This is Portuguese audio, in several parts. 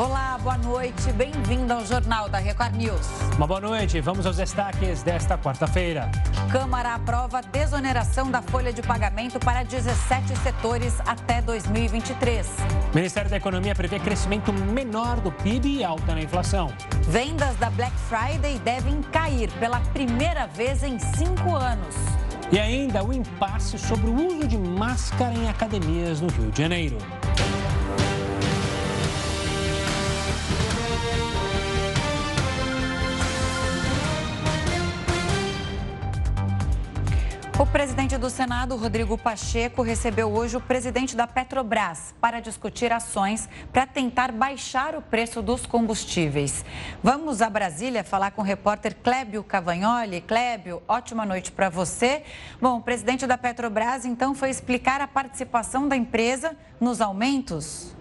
Olá, boa noite. Bem-vindo ao Jornal da Record News. Uma boa noite. Vamos aos destaques desta quarta-feira. Câmara aprova desoneração da folha de pagamento para 17 setores até 2023. Ministério da Economia prevê crescimento menor do PIB e alta na inflação. Vendas da Black Friday devem cair pela primeira vez em cinco anos. E ainda o impasse sobre o uso de máscara em academias no Rio de Janeiro. O presidente do Senado, Rodrigo Pacheco, recebeu hoje o presidente da Petrobras para discutir ações para tentar baixar o preço dos combustíveis. Vamos a Brasília falar com o repórter Clébio Cavagnoli. Clébio, ótima noite para você. Bom, o presidente da Petrobras então foi explicar a participação da empresa nos aumentos.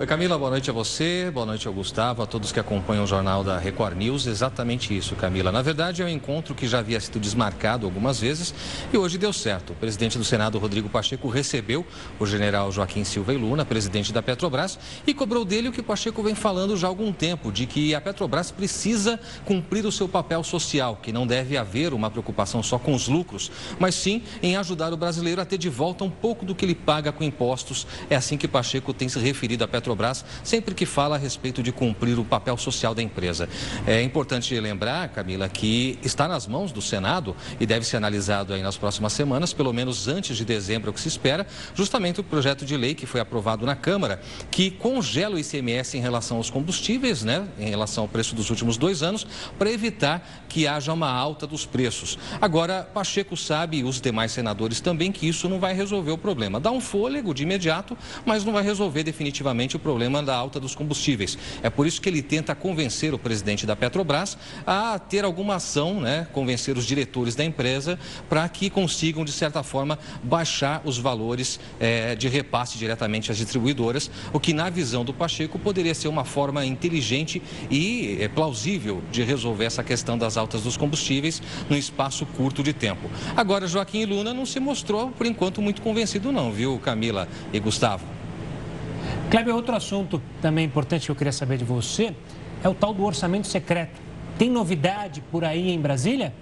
Oi Camila, boa noite a você, boa noite ao Gustavo, a todos que acompanham o jornal da Record News. Exatamente isso, Camila. Na verdade, é um encontro que já havia sido desmarcado algumas vezes e hoje deu certo. O presidente do Senado, Rodrigo Pacheco, recebeu o general Joaquim Silva e Luna, presidente da Petrobras, e cobrou dele o que o Pacheco vem falando já há algum tempo, de que a Petrobras precisa cumprir o seu papel social, que não deve haver uma preocupação só com os lucros, mas sim em ajudar o brasileiro a ter de volta um pouco do que ele paga com impostos. É assim que Pacheco tem se referido à Petrobras Petrobras sempre que fala a respeito de cumprir o papel social da empresa. É importante lembrar, Camila, que está nas mãos do Senado e deve ser analisado aí nas próximas semanas, pelo menos antes de dezembro, é o que se espera, justamente o projeto de lei que foi aprovado na Câmara, que congela o ICMS em relação aos combustíveis, né, em relação ao preço dos últimos dois anos, para evitar que haja uma alta dos preços. Agora, Pacheco sabe e os demais senadores também que isso não vai resolver o problema. Dá um fôlego de imediato, mas não vai resolver definitivamente o problema da alta dos combustíveis. É por isso que ele tenta convencer o presidente da Petrobras a ter alguma ação, né, convencer os diretores da empresa para que consigam, de certa forma, baixar os valores é, de repasse diretamente às distribuidoras, o que, na visão do Pacheco, poderia ser uma forma inteligente e é, plausível de resolver essa questão das altas dos combustíveis num espaço curto de tempo. Agora, Joaquim Luna não se mostrou, por enquanto, muito convencido, não, viu, Camila e Gustavo? Kleber, outro assunto também importante que eu queria saber de você é o tal do orçamento secreto. Tem novidade por aí em Brasília?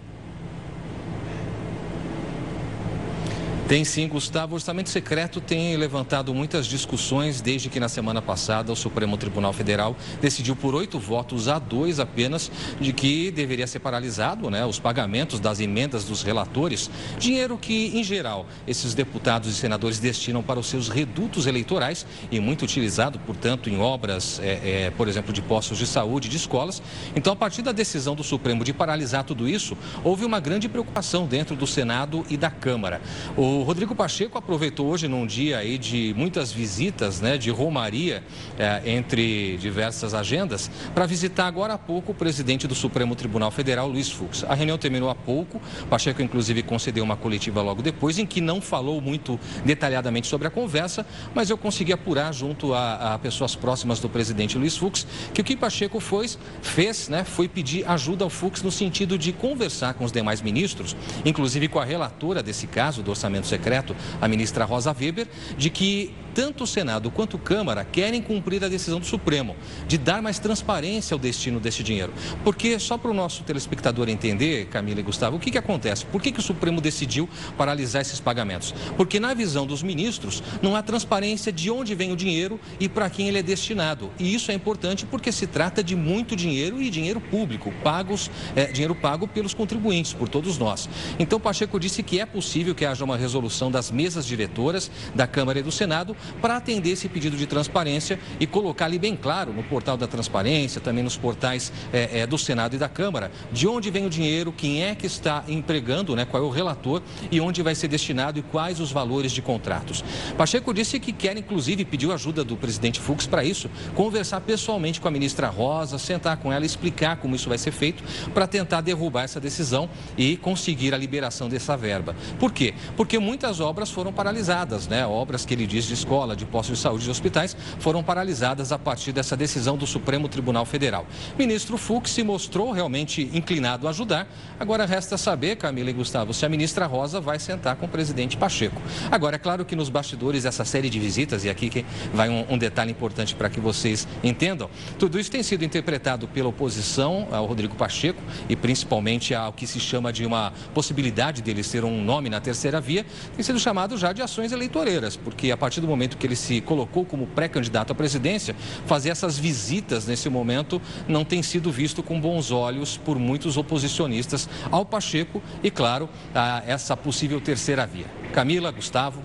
Tem sim, Gustavo. O orçamento secreto tem levantado muitas discussões desde que na semana passada o Supremo Tribunal Federal decidiu por oito votos a dois apenas de que deveria ser paralisado né, os pagamentos das emendas dos relatores. Dinheiro que, em geral, esses deputados e senadores destinam para os seus redutos eleitorais e muito utilizado, portanto, em obras, é, é, por exemplo, de postos de saúde, de escolas. Então, a partir da decisão do Supremo de paralisar tudo isso, houve uma grande preocupação dentro do Senado e da Câmara. O o Rodrigo Pacheco aproveitou hoje num dia aí de muitas visitas, né, de romaria eh, entre diversas agendas, para visitar agora há pouco o presidente do Supremo Tribunal Federal, Luiz Fux. A reunião terminou há pouco, Pacheco inclusive concedeu uma coletiva logo depois, em que não falou muito detalhadamente sobre a conversa, mas eu consegui apurar junto a, a pessoas próximas do presidente Luiz Fux que o que Pacheco foi, fez, né, foi pedir ajuda ao Fux no sentido de conversar com os demais ministros, inclusive com a relatora desse caso do orçamento secreto, a ministra Rosa Weber, de que tanto o Senado quanto a Câmara querem cumprir a decisão do Supremo de dar mais transparência ao destino desse dinheiro. Porque, só para o nosso telespectador entender, Camila e Gustavo, o que, que acontece? Por que, que o Supremo decidiu paralisar esses pagamentos? Porque, na visão dos ministros, não há transparência de onde vem o dinheiro e para quem ele é destinado. E isso é importante porque se trata de muito dinheiro e dinheiro público, pagos, é, dinheiro pago pelos contribuintes, por todos nós. Então, Pacheco disse que é possível que haja uma resolução das mesas diretoras da Câmara e do Senado para atender esse pedido de transparência e colocar ali bem claro no portal da transparência, também nos portais é, é, do Senado e da Câmara, de onde vem o dinheiro, quem é que está empregando, né, qual é o relator e onde vai ser destinado e quais os valores de contratos. Pacheco disse que quer, inclusive, pediu ajuda do presidente Fux para isso, conversar pessoalmente com a ministra Rosa, sentar com ela e explicar como isso vai ser feito para tentar derrubar essa decisão e conseguir a liberação dessa verba. Por quê? Porque muitas obras foram paralisadas, né? Obras que ele diz de escola escola, de postos de saúde e hospitais foram paralisadas a partir dessa decisão do Supremo Tribunal Federal. Ministro Fux se mostrou realmente inclinado a ajudar. Agora resta saber, Camila e Gustavo, se a ministra Rosa vai sentar com o presidente Pacheco. Agora, é claro que nos bastidores essa série de visitas, e aqui vai um, um detalhe importante para que vocês entendam, tudo isso tem sido interpretado pela oposição ao Rodrigo Pacheco e principalmente ao que se chama de uma possibilidade dele ser um nome na terceira via, tem sido chamado já de ações eleitoreiras, porque a partir do momento que ele se colocou como pré-candidato à presidência, fazer essas visitas nesse momento não tem sido visto com bons olhos por muitos oposicionistas ao Pacheco e, claro, a essa possível terceira via. Camila, Gustavo.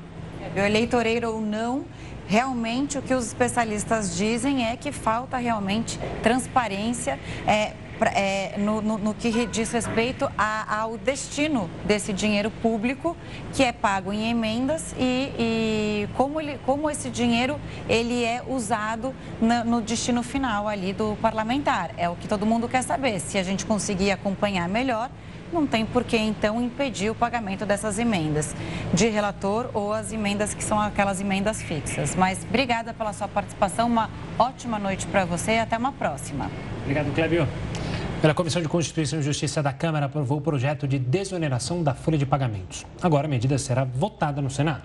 Eleitoreiro ou não, realmente o que os especialistas dizem é que falta realmente transparência. É, é, no, no, no, que diz respeito a, ao destino desse dinheiro público que é pago em emendas e, e como, ele, como esse dinheiro ele é usado na, no destino final ali do parlamentar. É o que todo mundo quer saber. Se a gente conseguir acompanhar melhor, não tem por que então impedir o pagamento dessas emendas de relator ou as emendas que são aquelas emendas fixas. Mas obrigada pela sua participação, uma ótima noite para você e até uma próxima. Obrigado, Clébio. Pela Comissão de Constituição e Justiça da Câmara aprovou o projeto de desoneração da folha de pagamentos. Agora a medida será votada no Senado.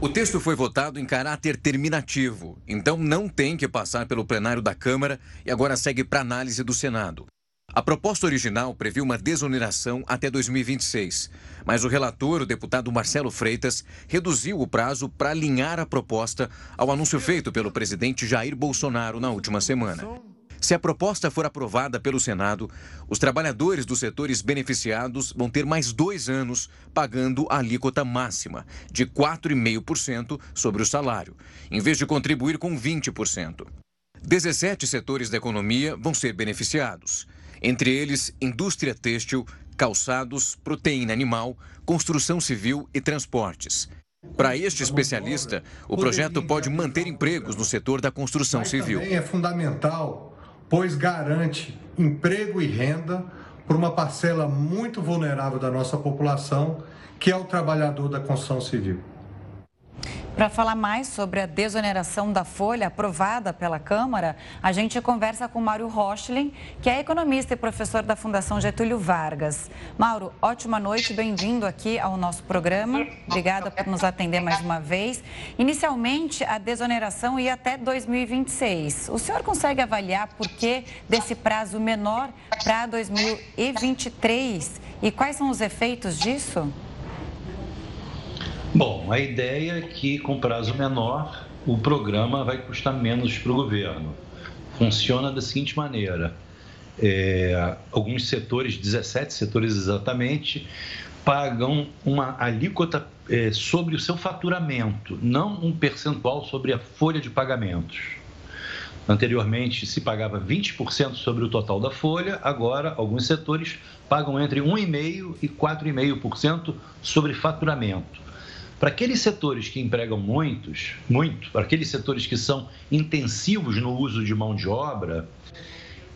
O texto foi votado em caráter terminativo, então não tem que passar pelo plenário da Câmara e agora segue para análise do Senado. A proposta original previu uma desoneração até 2026, mas o relator, o deputado Marcelo Freitas, reduziu o prazo para alinhar a proposta ao anúncio feito pelo presidente Jair Bolsonaro na última semana. Se a proposta for aprovada pelo Senado, os trabalhadores dos setores beneficiados vão ter mais dois anos pagando a alíquota máxima, de 4,5% sobre o salário, em vez de contribuir com 20%. 17 setores da economia vão ser beneficiados entre eles indústria têxtil, calçados, proteína animal, construção civil e transportes. Para este especialista, o projeto pode manter empregos no setor da construção civil. É fundamental, pois garante emprego e renda para uma parcela muito vulnerável da nossa população, que é o trabalhador da construção civil. Para falar mais sobre a desoneração da folha aprovada pela Câmara, a gente conversa com Mário Rochlin, que é economista e professor da Fundação Getúlio Vargas. Mauro, ótima noite, bem-vindo aqui ao nosso programa. Obrigada por nos atender mais uma vez. Inicialmente, a desoneração ia até 2026. O senhor consegue avaliar por que desse prazo menor para 2023 e quais são os efeitos disso? Bom, a ideia é que com prazo menor o programa vai custar menos para o governo. Funciona da seguinte maneira: é, alguns setores, 17 setores exatamente, pagam uma alíquota é, sobre o seu faturamento, não um percentual sobre a folha de pagamentos. Anteriormente se pagava 20% sobre o total da folha, agora alguns setores pagam entre 1,5% e 4,5% sobre faturamento. Para aqueles setores que empregam muitos, muito, para aqueles setores que são intensivos no uso de mão de obra,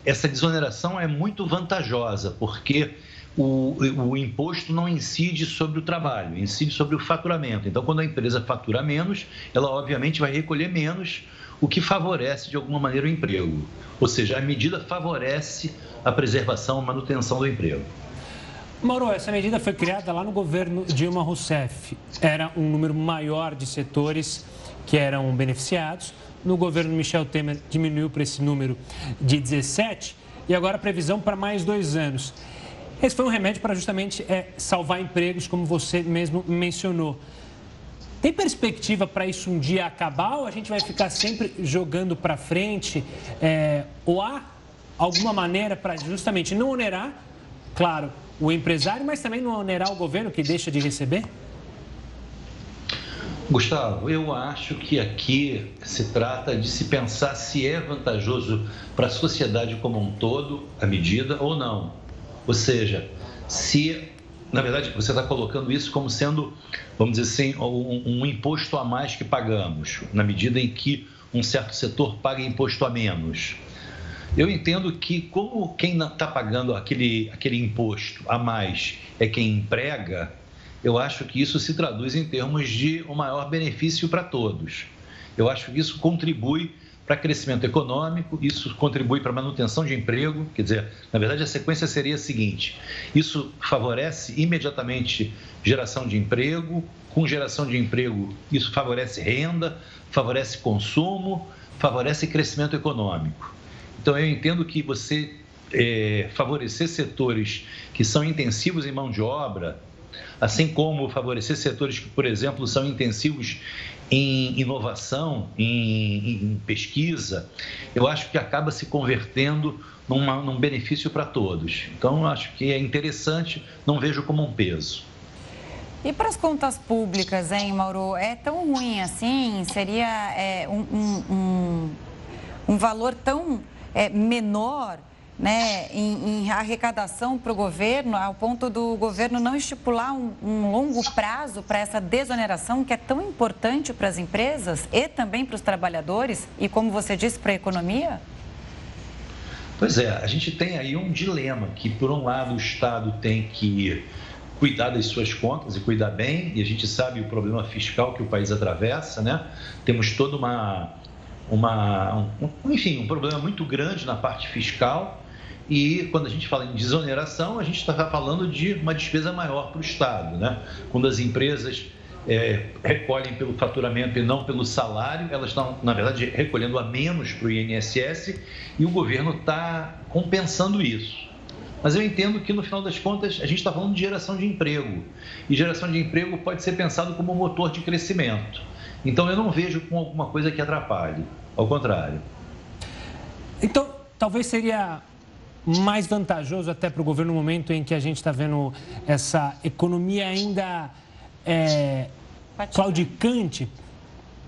essa desoneração é muito vantajosa, porque o, o, imposto não incide sobre o trabalho, incide sobre o faturamento. Então, quando a empresa fatura menos, ela obviamente vai recolher menos, o que favorece de alguma maneira o emprego. Ou seja, a medida favorece a preservação, a manutenção do emprego. Mauro, essa medida foi criada lá no governo Dilma Rousseff. Era um número maior de setores que eram beneficiados. No governo Michel Temer diminuiu para esse número de 17 e agora a previsão para mais dois anos. Esse foi um remédio para justamente é, salvar empregos, como você mesmo mencionou. Tem perspectiva para isso um dia acabar ou a gente vai ficar sempre jogando para frente? É, ou há alguma maneira para justamente não onerar, claro, o empresário, mas também não onerar o governo que deixa de receber? Gustavo, eu acho que aqui se trata de se pensar se é vantajoso para a sociedade como um todo a medida ou não. Ou seja, se, na verdade, você está colocando isso como sendo, vamos dizer assim, um, um imposto a mais que pagamos, na medida em que um certo setor paga imposto a menos. Eu entendo que, como quem está pagando aquele, aquele imposto a mais é quem emprega, eu acho que isso se traduz em termos de um maior benefício para todos. Eu acho que isso contribui para crescimento econômico, isso contribui para manutenção de emprego, quer dizer, na verdade a sequência seria a seguinte: isso favorece imediatamente geração de emprego, com geração de emprego, isso favorece renda, favorece consumo, favorece crescimento econômico. Então eu entendo que você é, favorecer setores que são intensivos em mão de obra, assim como favorecer setores que, por exemplo, são intensivos em inovação, em, em pesquisa, eu acho que acaba se convertendo numa, num benefício para todos. Então, eu acho que é interessante, não vejo como um peso. E para as contas públicas, hein, Mauro? É tão ruim assim? Seria é, um, um, um, um valor tão é, menor? né, em, em arrecadação para o governo, ao ponto do governo não estipular um, um longo prazo para essa desoneração que é tão importante para as empresas e também para os trabalhadores e, como você disse, para a economia? Pois é, a gente tem aí um dilema que, por um lado, o Estado tem que cuidar das suas contas e cuidar bem, e a gente sabe o problema fiscal que o país atravessa, né? Temos toda uma, uma um, enfim, um problema muito grande na parte fiscal e quando a gente fala em desoneração, a gente está falando de uma despesa maior para o Estado. Né? Quando as empresas é, recolhem pelo faturamento e não pelo salário, elas estão, na verdade, recolhendo a menos para o INSS e o governo está compensando isso. Mas eu entendo que, no final das contas, a gente está falando de geração de emprego. E geração de emprego pode ser pensado como um motor de crescimento. Então, eu não vejo com alguma coisa que atrapalhe. Ao contrário. Então, talvez seria mais vantajoso até para o governo no momento em que a gente está vendo essa economia ainda é, claudicante,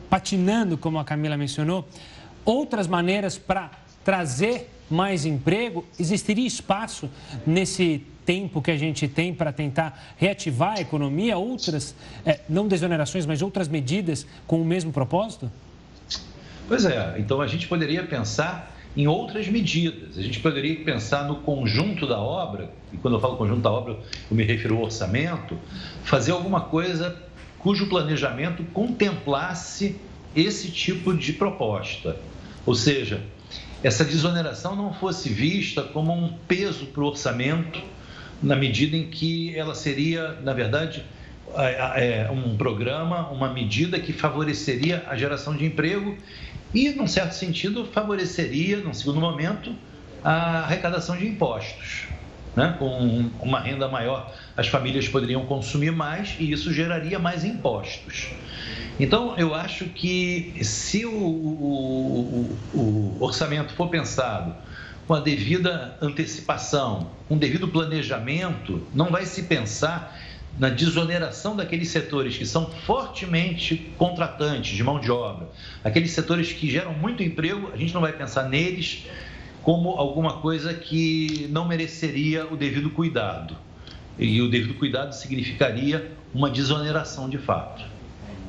patinando, como a Camila mencionou, outras maneiras para trazer mais emprego? Existiria espaço nesse tempo que a gente tem para tentar reativar a economia? Outras, é, não desonerações, mas outras medidas com o mesmo propósito? Pois é, então a gente poderia pensar em outras medidas. A gente poderia pensar no conjunto da obra, e quando eu falo conjunto da obra, eu me refiro ao orçamento, fazer alguma coisa cujo planejamento contemplasse esse tipo de proposta. Ou seja, essa desoneração não fosse vista como um peso para o orçamento, na medida em que ela seria, na verdade, é, um programa, uma medida que favoreceria a geração de emprego e, num certo sentido, favoreceria, num segundo momento, a arrecadação de impostos. Né? Com uma renda maior, as famílias poderiam consumir mais e isso geraria mais impostos. Então, eu acho que se o, o, o, o orçamento for pensado com a devida antecipação, com o devido planejamento, não vai se pensar na desoneração daqueles setores que são fortemente contratantes de mão de obra, aqueles setores que geram muito emprego, a gente não vai pensar neles como alguma coisa que não mereceria o devido cuidado. E o devido cuidado significaria uma desoneração de fato.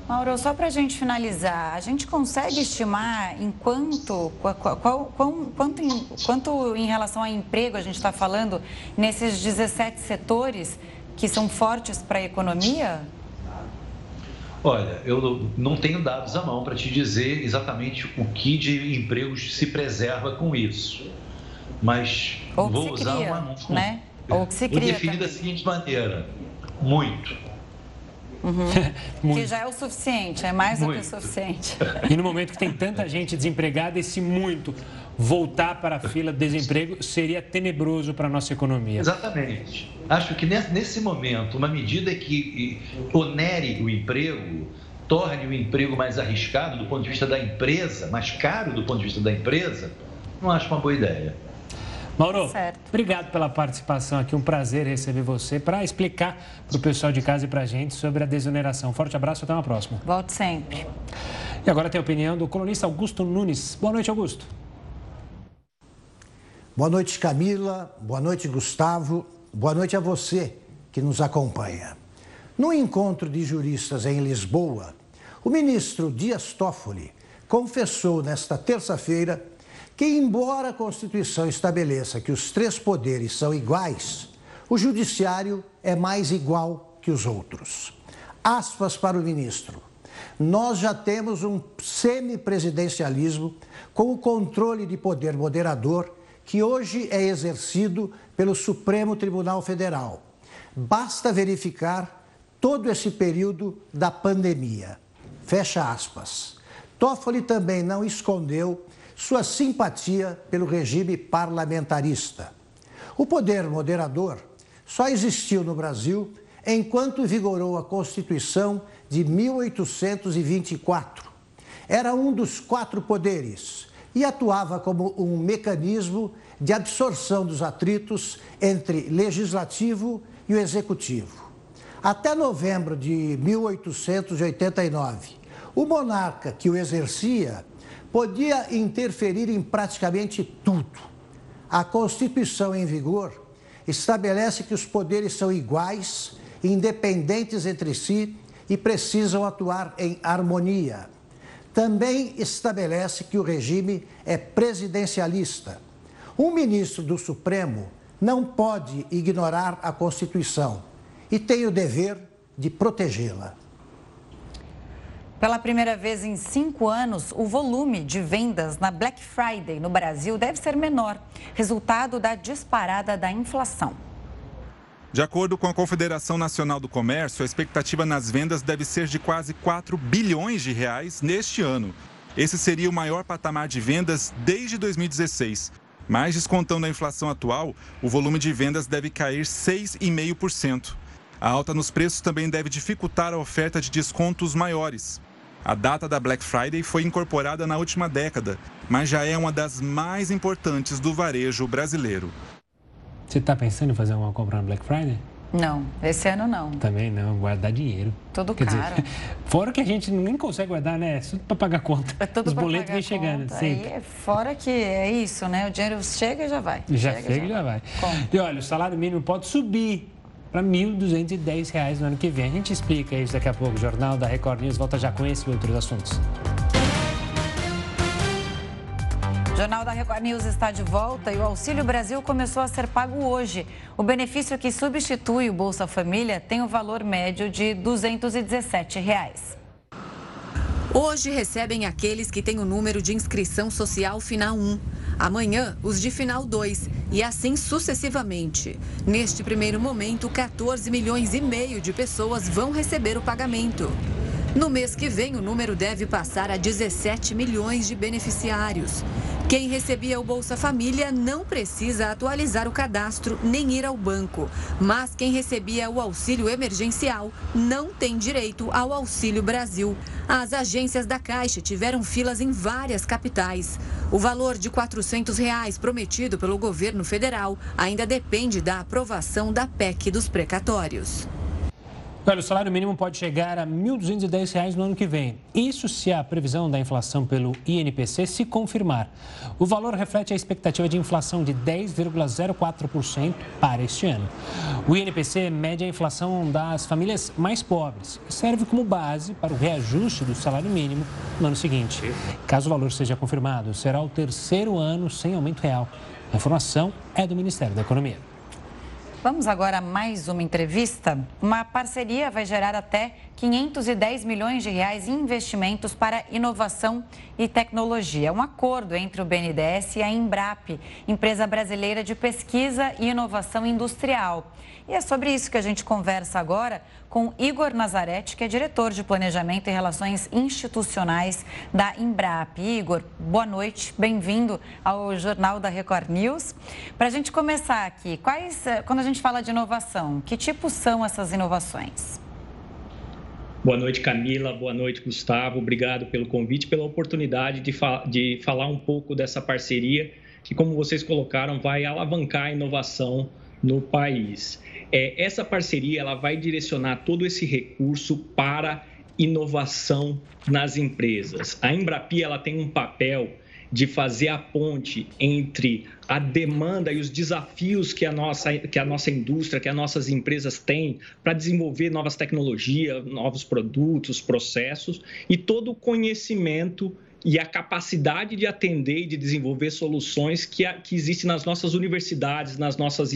Mauro, só para a gente finalizar, a gente consegue estimar em quanto, qual, qual, quanto, em, quanto em relação a emprego a gente está falando nesses 17 setores que são fortes para a economia? Olha, eu não tenho dados à mão para te dizer exatamente o que de empregos se preserva com isso. Mas Ou vou usar cria, uma. Né? Ou que se cria. Vou definir da seguinte maneira: muito. Uhum. que já é o suficiente, é mais muito. do que o suficiente. E no momento que tem tanta gente desempregada, esse muito voltar para a fila de desemprego seria tenebroso para a nossa economia. Exatamente. Acho que nesse momento, uma medida que onere o emprego, torne o emprego mais arriscado do ponto de vista da empresa, mais caro do ponto de vista da empresa, não acho uma boa ideia. Mauro, certo. obrigado pela participação aqui. Um prazer receber você para explicar para o pessoal de casa e para a gente sobre a desoneração. Forte abraço, até uma próxima. Volte sempre. E agora tem a opinião do colunista Augusto Nunes. Boa noite, Augusto. Boa noite, Camila. Boa noite, Gustavo. Boa noite a você que nos acompanha. No encontro de juristas em Lisboa, o ministro Dias Toffoli confessou nesta terça-feira que, embora a Constituição estabeleça que os três poderes são iguais, o Judiciário é mais igual que os outros. Aspas para o ministro. Nós já temos um semipresidencialismo com o controle de poder moderador que hoje é exercido pelo Supremo Tribunal Federal. Basta verificar todo esse período da pandemia. Fecha aspas. Toffoli também não escondeu sua simpatia pelo regime parlamentarista. O poder moderador só existiu no Brasil enquanto vigorou a Constituição de 1824. Era um dos quatro poderes e atuava como um mecanismo de absorção dos atritos entre legislativo e o executivo. Até novembro de 1889, o monarca que o exercia podia interferir em praticamente tudo. A Constituição em vigor estabelece que os poderes são iguais, independentes entre si e precisam atuar em harmonia. Também estabelece que o regime é presidencialista. Um ministro do Supremo não pode ignorar a Constituição e tem o dever de protegê-la. Pela primeira vez em cinco anos, o volume de vendas na Black Friday no Brasil deve ser menor, resultado da disparada da inflação. De acordo com a Confederação Nacional do Comércio, a expectativa nas vendas deve ser de quase 4 bilhões de reais neste ano. Esse seria o maior patamar de vendas desde 2016. Mas descontando a inflação atual, o volume de vendas deve cair 6,5%. A alta nos preços também deve dificultar a oferta de descontos maiores. A data da Black Friday foi incorporada na última década, mas já é uma das mais importantes do varejo brasileiro. Você está pensando em fazer uma compra na Black Friday? Não, esse ano não. Também não, guardar dinheiro. Tudo Quer caro. Dizer, fora que a gente nem consegue guardar, né? É tudo para pagar conta. É tudo Os boletos vêm chegando. Sempre. é fora que é isso, né? O dinheiro chega e já vai. Já chega, chega e já vai. Como? E olha, o salário mínimo pode subir para R$ 1.210 no ano que vem. A gente explica isso daqui a pouco. O Jornal da Record News volta já com esse e outros assuntos. O Jornal da Record News está de volta e o Auxílio Brasil começou a ser pago hoje. O benefício que substitui o Bolsa Família tem o valor médio de 217 reais. Hoje recebem aqueles que têm o número de inscrição social final 1. Amanhã, os de final 2 e assim sucessivamente. Neste primeiro momento, 14 milhões e meio de pessoas vão receber o pagamento. No mês que vem, o número deve passar a 17 milhões de beneficiários. Quem recebia o Bolsa Família não precisa atualizar o cadastro nem ir ao banco. Mas quem recebia o auxílio emergencial não tem direito ao Auxílio Brasil. As agências da Caixa tiveram filas em várias capitais. O valor de 400 reais prometido pelo governo federal ainda depende da aprovação da PEC dos precatórios. Olha, o salário mínimo pode chegar a R$ 1.210 no ano que vem. Isso se a previsão da inflação pelo INPC se confirmar. O valor reflete a expectativa de inflação de 10,04% para este ano. O INPC mede a inflação das famílias mais pobres e serve como base para o reajuste do salário mínimo no ano seguinte. Caso o valor seja confirmado, será o terceiro ano sem aumento real. A informação é do Ministério da Economia. Vamos agora a mais uma entrevista. Uma parceria vai gerar até 510 milhões de reais em investimentos para inovação e tecnologia. Um acordo entre o BNDES e a Embrap, empresa brasileira de pesquisa e inovação industrial. E é sobre isso que a gente conversa agora com Igor Nazarete, que é diretor de Planejamento e Relações Institucionais da Embrap. Igor, boa noite, bem-vindo ao Jornal da Record News. Para a gente começar aqui, quais, eh, quando a gente fala de inovação, que tipos são essas inovações? Boa noite, Camila. Boa noite, Gustavo. Obrigado pelo convite, pela oportunidade de, fa de falar um pouco dessa parceria que, como vocês colocaram, vai alavancar a inovação no país. É, essa parceria ela vai direcionar todo esse recurso para inovação nas empresas. A Embrapi ela tem um papel de fazer a ponte entre a demanda e os desafios que a nossa, que a nossa indústria, que as nossas empresas têm para desenvolver novas tecnologias, novos produtos, processos e todo o conhecimento e a capacidade de atender e de desenvolver soluções que, que existem nas nossas universidades, nas nossas,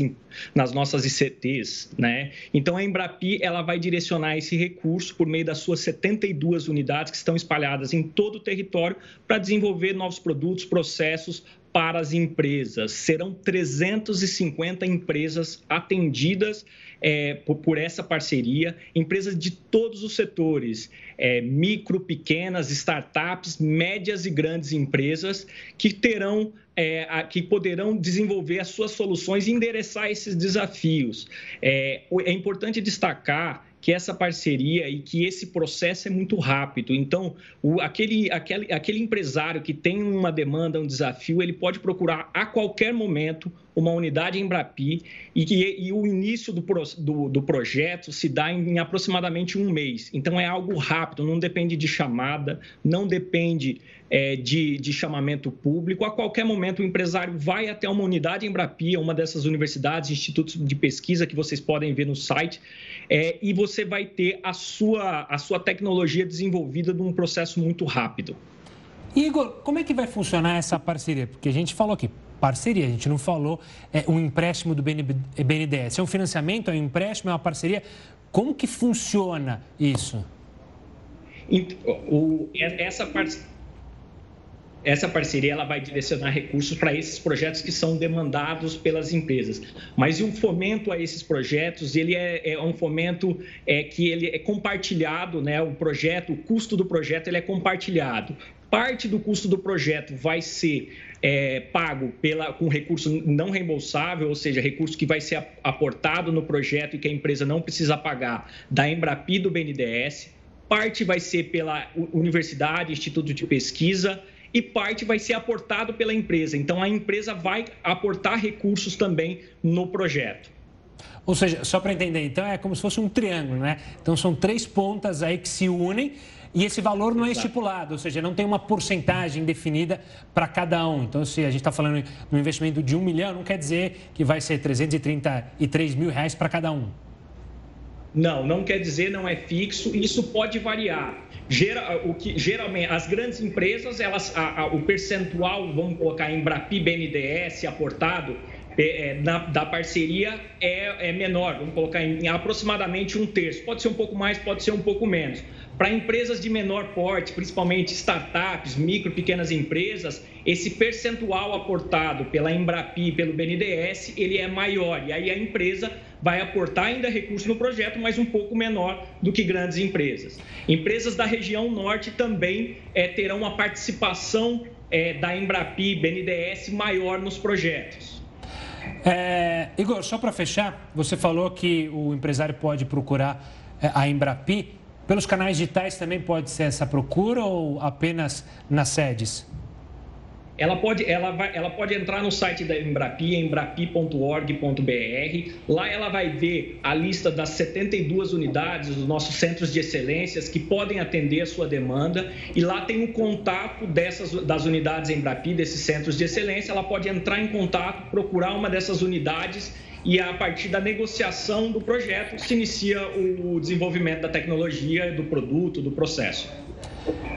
nas nossas ICTs. Né? Então, a Embrapi ela vai direcionar esse recurso por meio das suas 72 unidades que estão espalhadas em todo o território para desenvolver novos produtos, processos, para as empresas. Serão 350 empresas atendidas é, por, por, essa parceria, empresas de todos os setores, é, micro, pequenas, startups, médias e grandes empresas que terão é, a, que poderão desenvolver as suas soluções e endereçar esses desafios. É, é importante destacar que essa parceria e que esse processo é muito rápido. Então, o, aquele, aquele, aquele empresário que tem uma demanda, um desafio, ele pode procurar a qualquer momento uma unidade Embrapi e, e, e o início do, do, do, projeto se dá em, em, aproximadamente um mês. Então, é algo rápido, não depende de chamada, não depende é, de, de, chamamento público. A qualquer momento, o empresário vai até uma unidade Embrapi, uma dessas universidades, institutos de pesquisa que vocês podem ver no site, é, e você vai ter a sua, a sua tecnologia desenvolvida num processo muito rápido. Igor, como é que vai funcionar essa parceria? Porque a gente falou aqui, parceria, a gente não falou é, um empréstimo do BNDES. É um financiamento, é um empréstimo, é uma parceria. Como que funciona isso? Essa parceria essa parceria ela vai direcionar recursos para esses projetos que são demandados pelas empresas. Mas o fomento a esses projetos, ele é, é um fomento é, que ele é compartilhado, né? O projeto, o custo do projeto, ele é compartilhado. Parte do custo do projeto vai ser é, pago pela, com recurso não reembolsável, ou seja, recurso que vai ser aportado no projeto e que a empresa não precisa pagar da Embrapi do BNDES. Parte vai ser pela universidade, instituto de pesquisa e parte vai ser aportado pela empresa. Então a empresa vai aportar recursos também no projeto. Ou seja, só para entender, então é como se fosse um triângulo, né? Então são três pontas aí que se unem e esse valor não é estipulado, ou seja, não tem uma porcentagem definida para cada um. Então, se a gente está falando no investimento de um milhão, não quer dizer que vai ser 333 mil reais para cada um. Não, não quer dizer, não é fixo, isso pode variar. Gera, o que, geralmente, as grandes empresas, elas, a, a, o percentual, vamos colocar em Brapi BNDES aportado, é, é, na, da parceria é, é, menor, vamos colocar em, em, aproximadamente um terço. Pode ser um pouco mais, pode ser um pouco menos. Para empresas de menor porte, principalmente startups, micro, pequenas empresas, esse percentual aportado pela Embrapi e pelo BNDES, ele é maior. E aí a empresa vai aportar ainda recurso no projeto, mas um pouco menor do que grandes empresas. Empresas da região norte também é, terão uma participação é, da Embrapi, BNDES maior nos projetos. É, Igor, só para fechar, você falou que o empresário pode procurar é, a Embrapi. Pelos canais digitais também pode ser essa procura ou apenas nas sedes? ela pode, ela, vai, ela pode entrar no site da Embrapi, embrapi.org.br. Lá ela vai ver a lista das 72 unidades dos nossos centros de excelências que podem atender a sua demanda. E lá tem o contato dessas, das unidades Embrapi, desses centros de excelência. Ela pode entrar em contato, procurar uma dessas unidades e a partir da negociação do projeto se inicia o desenvolvimento da tecnologia, do produto, do processo.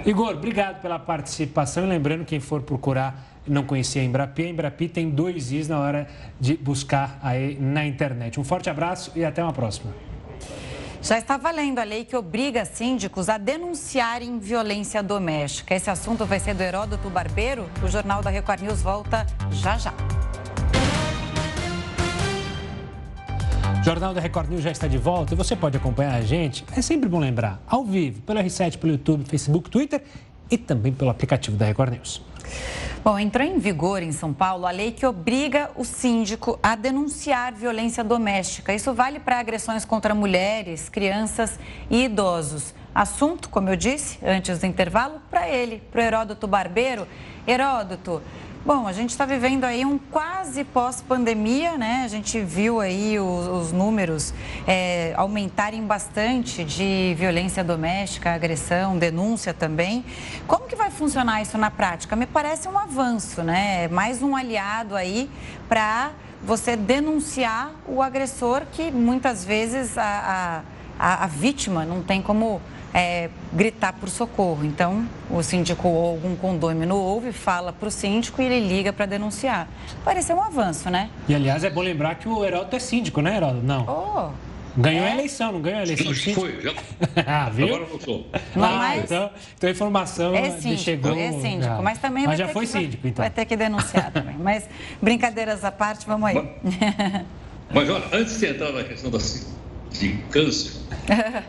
Igor, obrigado pela participação. E lembrando, quem for procurar não conhecia a Embrapi, a Embrapi tem dois Is na hora de buscar aí na internet. Um forte abraço e até uma próxima. Já está valendo a lei que obriga síndicos a denunciarem violência doméstica. Esse assunto vai ser do Heródoto Barbeiro. O Jornal da Record News volta já já. Jornal da Record News já está de volta e você pode acompanhar a gente. É sempre bom lembrar, ao vivo, pelo R7, pelo YouTube, Facebook, Twitter e também pelo aplicativo da Record News. Bom, entrou em vigor em São Paulo a lei que obriga o síndico a denunciar violência doméstica. Isso vale para agressões contra mulheres, crianças e idosos. Assunto, como eu disse antes do intervalo, para ele, para o Heródoto Barbeiro. Heródoto, Bom, a gente está vivendo aí um quase pós-pandemia, né? A gente viu aí os, os números é, aumentarem bastante de violência doméstica, agressão, denúncia também. Como que vai funcionar isso na prática? Me parece um avanço, né? Mais um aliado aí para você denunciar o agressor que muitas vezes a, a a, a vítima não tem como é, gritar por socorro. Então, o síndico ou algum condômino ouve, fala para o síndico e ele liga para denunciar. Pareceu um avanço, né? E, aliás, é bom lembrar que o Heraldo é síndico, né, Heraldo? Não. Oh. Ganhou é? a eleição, não ganhou a eleição? Sim, foi, já. ah, viu? Agora não sou. Não, ah, mas... então, então a informação é síndico, chegou. É síndico, já. mas também mas já foi síndico, então. Vai ter que denunciar também. Mas brincadeiras à parte, vamos aí. Mas, mas olha, antes de entrar na questão da sindicância,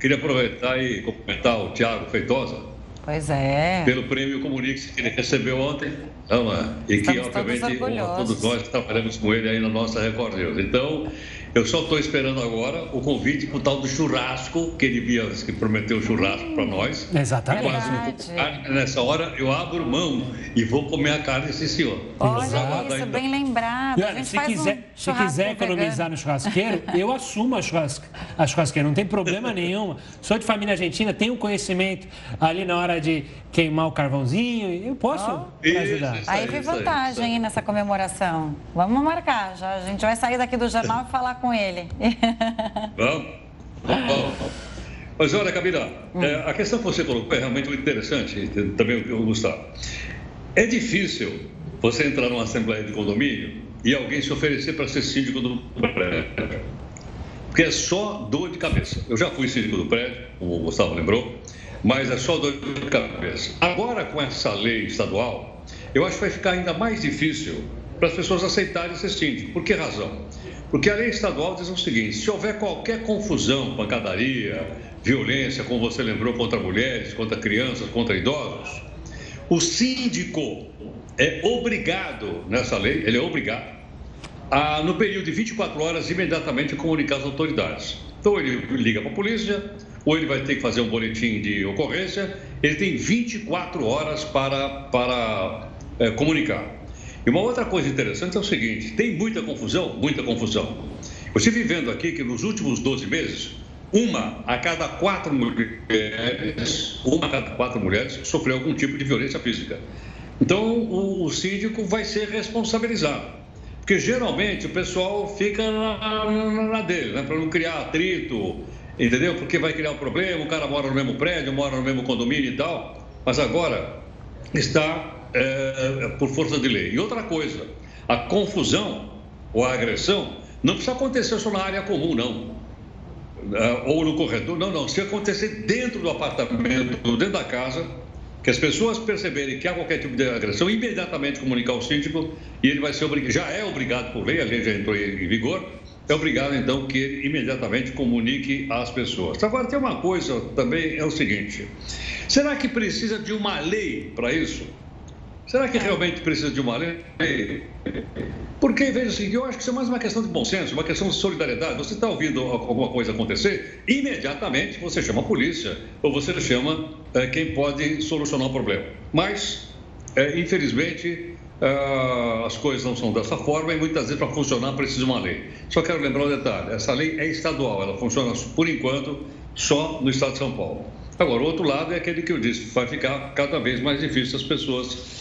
queria aproveitar e cumprimentar o Tiago Feitosa. Pois é. Pelo prêmio Comunique que ele recebeu ontem. Não, é? E que, obviamente, todos nós que trabalhamos com ele aí na nossa Record News. Então, eu só estou esperando agora o convite para o tal do churrasco, que ele via, que prometeu churrasco para nós. Exatamente. Quase nessa hora eu abro mão e vou comer a carne desse senhor. Olha isso, então. bem lembrado. Olha, se quiser, um se quiser economizar vegano. no churrasqueiro, eu assumo a, churrasca, a churrasqueira, não tem problema nenhum. Sou de família argentina, tenho conhecimento ali na hora de queimar o carvãozinho, eu posso oh. ajudar. Aí vem vantagem aí nessa comemoração. Vamos marcar, já. A gente vai sair daqui do jornal e falar com ele. Vamos, vamos. Mas olha, Camila, hum. é, a questão que você colocou é realmente muito interessante, também o Gustavo. É difícil você entrar numa assembleia de condomínio e alguém se oferecer para ser síndico do prédio. Porque é só dor de cabeça. Eu já fui síndico do prédio, como o Gustavo lembrou, mas é só dor de cabeça. Agora, com essa lei estadual, eu acho que vai ficar ainda mais difícil para as pessoas aceitarem ser síndico. Por que razão? Porque a lei estadual diz o seguinte: se houver qualquer confusão, pancadaria, violência, como você lembrou, contra mulheres, contra crianças, contra idosos, o síndico é obrigado, nessa lei, ele é obrigado, a, no período de 24 horas, imediatamente comunicar às autoridades. Então, ele liga para a polícia, ou ele vai ter que fazer um boletim de ocorrência, ele tem 24 horas para, para é, comunicar. E uma outra coisa interessante é o seguinte: tem muita confusão? Muita confusão. Eu estive vendo aqui que nos últimos 12 meses, uma a cada quatro mulheres, uma a cada quatro mulheres sofreu algum tipo de violência física. Então, o, o síndico vai ser responsabilizado. Porque geralmente o pessoal fica na, na dele, né, para não criar atrito, entendeu? Porque vai criar um problema, o cara mora no mesmo prédio, mora no mesmo condomínio e tal. Mas agora está é, é, por força de lei. E outra coisa, a confusão ou a agressão não precisa acontecer só na área comum, não. É, ou no corredor, não, não. Se acontecer dentro do apartamento, dentro da casa, que as pessoas perceberem que há qualquer tipo de agressão, imediatamente comunicar ao síndico e ele vai ser obrigado, já é obrigado por lei, a lei já entrou em vigor, é obrigado então que ele imediatamente comunique às pessoas. Agora tem uma coisa também, é o seguinte: será que precisa de uma lei para isso? Será que realmente precisa de uma lei? Porque, veja assim, eu acho que isso é mais uma questão de bom senso, uma questão de solidariedade. Você está ouvindo alguma coisa acontecer, imediatamente você chama a polícia ou você chama é, quem pode solucionar o problema. Mas, é, infelizmente, é, as coisas não são dessa forma e muitas vezes para funcionar precisa de uma lei. Só quero lembrar um detalhe: essa lei é estadual, ela funciona por enquanto só no estado de São Paulo. Agora, o outro lado é aquele que eu disse, vai ficar cada vez mais difícil as pessoas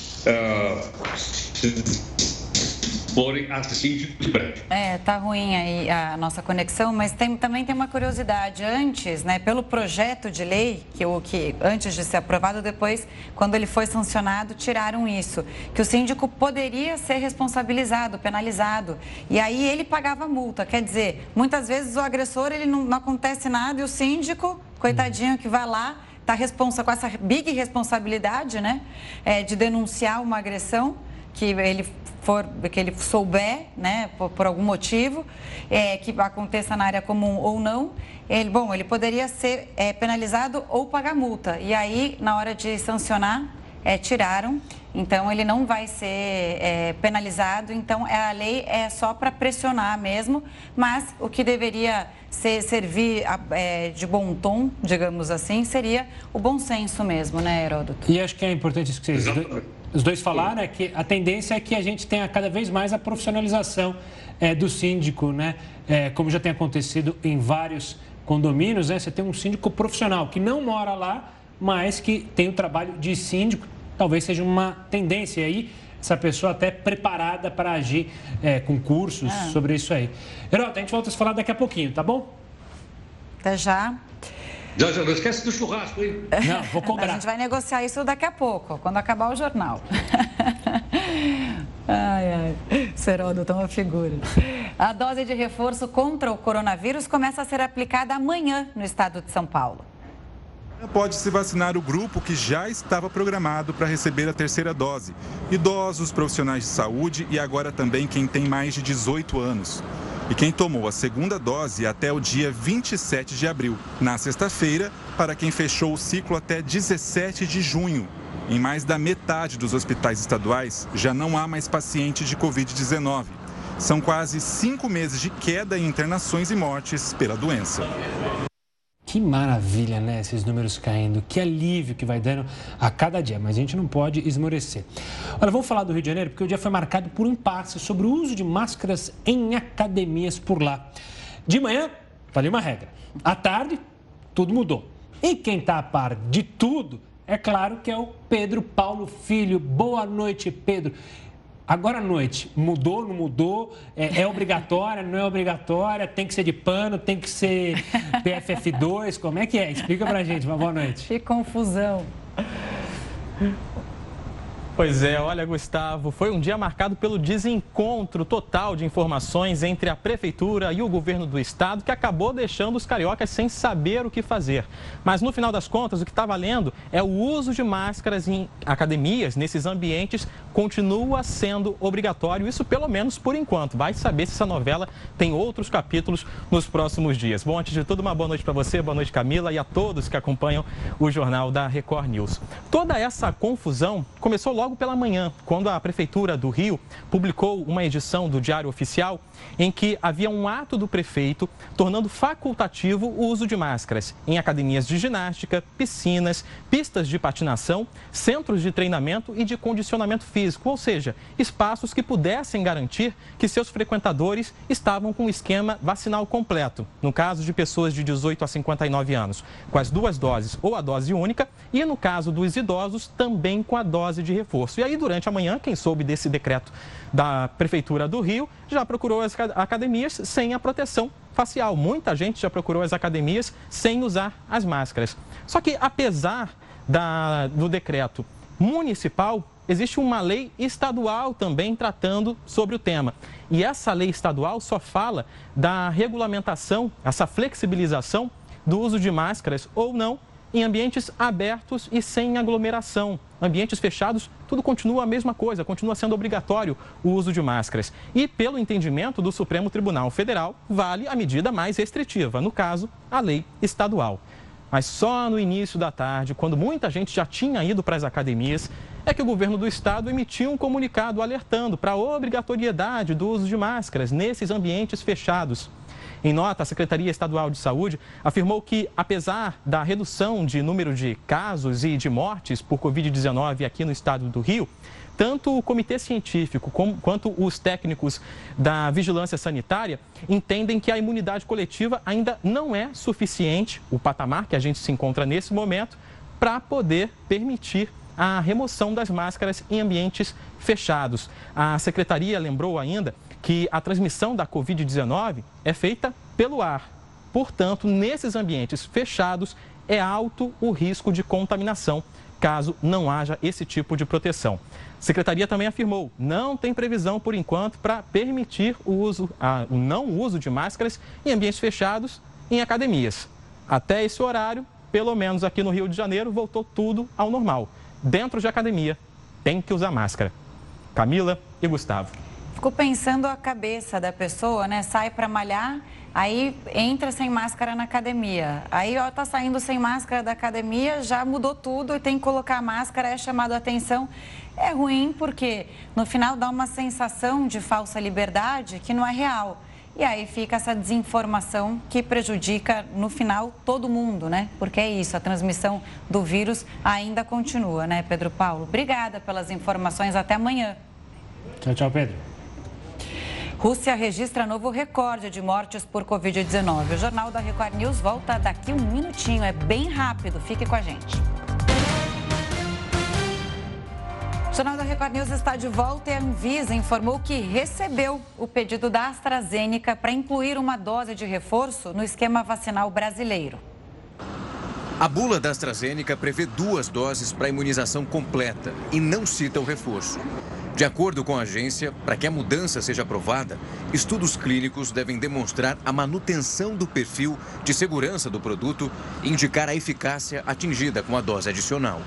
forem assim de prédio. É, tá ruim aí a nossa conexão, mas tem, também tem uma curiosidade. Antes, né, pelo projeto de lei, que, o, que antes de ser aprovado, depois, quando ele foi sancionado, tiraram isso, que o síndico poderia ser responsabilizado, penalizado. E aí ele pagava multa. Quer dizer, muitas vezes o agressor ele não, não acontece nada e o síndico, coitadinho, que vai lá está responsa, com essa big responsabilidade, né, é, de denunciar uma agressão que ele for, que ele souber, né, por, por algum motivo, é, que aconteça na área comum ou não, ele, bom, ele poderia ser é, penalizado ou pagar multa. E aí, na hora de sancionar, é, tiraram. Então, ele não vai ser é, penalizado. Então, a lei é só para pressionar mesmo, mas o que deveria ser, servir é, de bom tom, digamos assim, seria o bom senso mesmo, né, Heródoto? E acho que é importante isso que vocês os dois falaram, é que a tendência é que a gente tenha cada vez mais a profissionalização é, do síndico, né? É, como já tem acontecido em vários condomínios, né? Você tem um síndico profissional que não mora lá, mas que tem o trabalho de síndico. Talvez seja uma tendência aí essa pessoa até preparada para agir é, com cursos ah. sobre isso aí. Herota, a gente volta a se falar daqui a pouquinho, tá bom? Até já. Já, já, não esquece do churrasco, hein? Não, vou cobrar. A gente vai negociar isso daqui a pouco, quando acabar o jornal. Ai, ai. Seroldo tá uma figura. A dose de reforço contra o coronavírus começa a ser aplicada amanhã no estado de São Paulo. Pode se vacinar o grupo que já estava programado para receber a terceira dose: idosos, profissionais de saúde e agora também quem tem mais de 18 anos. E quem tomou a segunda dose até o dia 27 de abril. Na sexta-feira, para quem fechou o ciclo até 17 de junho. Em mais da metade dos hospitais estaduais, já não há mais pacientes de Covid-19. São quase cinco meses de queda em internações e mortes pela doença. Que maravilha, né? Esses números caindo. Que alívio que vai dando a cada dia. Mas a gente não pode esmorecer. Olha, vamos falar do Rio de Janeiro, porque o dia foi marcado por um impasse sobre o uso de máscaras em academias por lá. De manhã, falei uma regra. À tarde, tudo mudou. E quem está a par de tudo é claro que é o Pedro Paulo Filho. Boa noite, Pedro. Agora à noite, mudou, não mudou? É, é, obrigatória, não é obrigatória? Tem que ser de pano, tem que ser PFF2? Como é que é? Explica pra gente. Uma boa noite. Que confusão. Pois é, olha, Gustavo, foi um dia marcado pelo desencontro total de informações entre a prefeitura e o governo do estado, que acabou deixando os cariocas sem saber o que fazer. Mas no final das contas, o que está valendo é o uso de máscaras em academias, nesses ambientes, continua sendo obrigatório, isso pelo menos por enquanto. Vai saber se essa novela tem outros capítulos nos próximos dias. Bom, antes de tudo, uma boa noite para você, boa noite, Camila, e a todos que acompanham o jornal da Record News. Toda essa confusão começou logo logo pela manhã, quando a Prefeitura do Rio publicou uma edição do Diário Oficial em que havia um ato do prefeito tornando facultativo o uso de máscaras em academias de ginástica, piscinas, pistas de patinação, centros de treinamento e de condicionamento físico, ou seja, espaços que pudessem garantir que seus frequentadores estavam com o esquema vacinal completo, no caso de pessoas de 18 a 59 anos, com as duas doses ou a dose única, e no caso dos idosos, também com a dose de reforço reforço. E aí, durante a manhã, quem soube desse decreto da Prefeitura do Rio já procurou as academias sem a proteção facial. Muita gente já procurou as academias sem usar as máscaras. Só que, apesar da, do decreto municipal, existe uma lei estadual também tratando sobre o tema. E essa lei estadual só fala da regulamentação, essa flexibilização do uso de máscaras ou não em ambientes abertos e sem aglomeração. Ambientes fechados, tudo continua a mesma coisa, continua sendo obrigatório o uso de máscaras. E, pelo entendimento do Supremo Tribunal Federal, vale a medida mais restritiva, no caso, a lei estadual. Mas só no início da tarde, quando muita gente já tinha ido para as academias, é que o governo do estado emitiu um comunicado alertando para a obrigatoriedade do uso de máscaras nesses ambientes fechados. Em nota, a Secretaria Estadual de Saúde afirmou que, apesar da redução de número de casos e de mortes por Covid-19 aqui no estado do Rio, tanto o comitê científico como, quanto os técnicos da vigilância sanitária entendem que a imunidade coletiva ainda não é suficiente, o patamar que a gente se encontra nesse momento, para poder permitir a remoção das máscaras em ambientes fechados. A secretaria lembrou ainda que a transmissão da Covid-19 é feita pelo ar. Portanto, nesses ambientes fechados, é alto o risco de contaminação, caso não haja esse tipo de proteção. A Secretaria também afirmou, não tem previsão por enquanto para permitir o uso, a, o não uso de máscaras em ambientes fechados em academias. Até esse horário, pelo menos aqui no Rio de Janeiro, voltou tudo ao normal. Dentro de academia, tem que usar máscara. Camila e Gustavo. Fico pensando a cabeça da pessoa, né? Sai para malhar, aí entra sem máscara na academia. Aí, ó, tá saindo sem máscara da academia, já mudou tudo e tem que colocar máscara, é chamado a atenção. É ruim porque no final dá uma sensação de falsa liberdade que não é real. E aí fica essa desinformação que prejudica, no final, todo mundo, né? Porque é isso, a transmissão do vírus ainda continua, né, Pedro Paulo? Obrigada pelas informações. Até amanhã. Tchau, tchau, Pedro. Rússia registra novo recorde de mortes por Covid-19. O Jornal da Record News volta daqui um minutinho. É bem rápido. Fique com a gente. Jornal da Record News está de volta e a Anvisa informou que recebeu o pedido da AstraZeneca para incluir uma dose de reforço no esquema vacinal brasileiro. A bula da AstraZeneca prevê duas doses para imunização completa e não cita o reforço. De acordo com a agência, para que a mudança seja aprovada, estudos clínicos devem demonstrar a manutenção do perfil de segurança do produto e indicar a eficácia atingida com a dose adicional.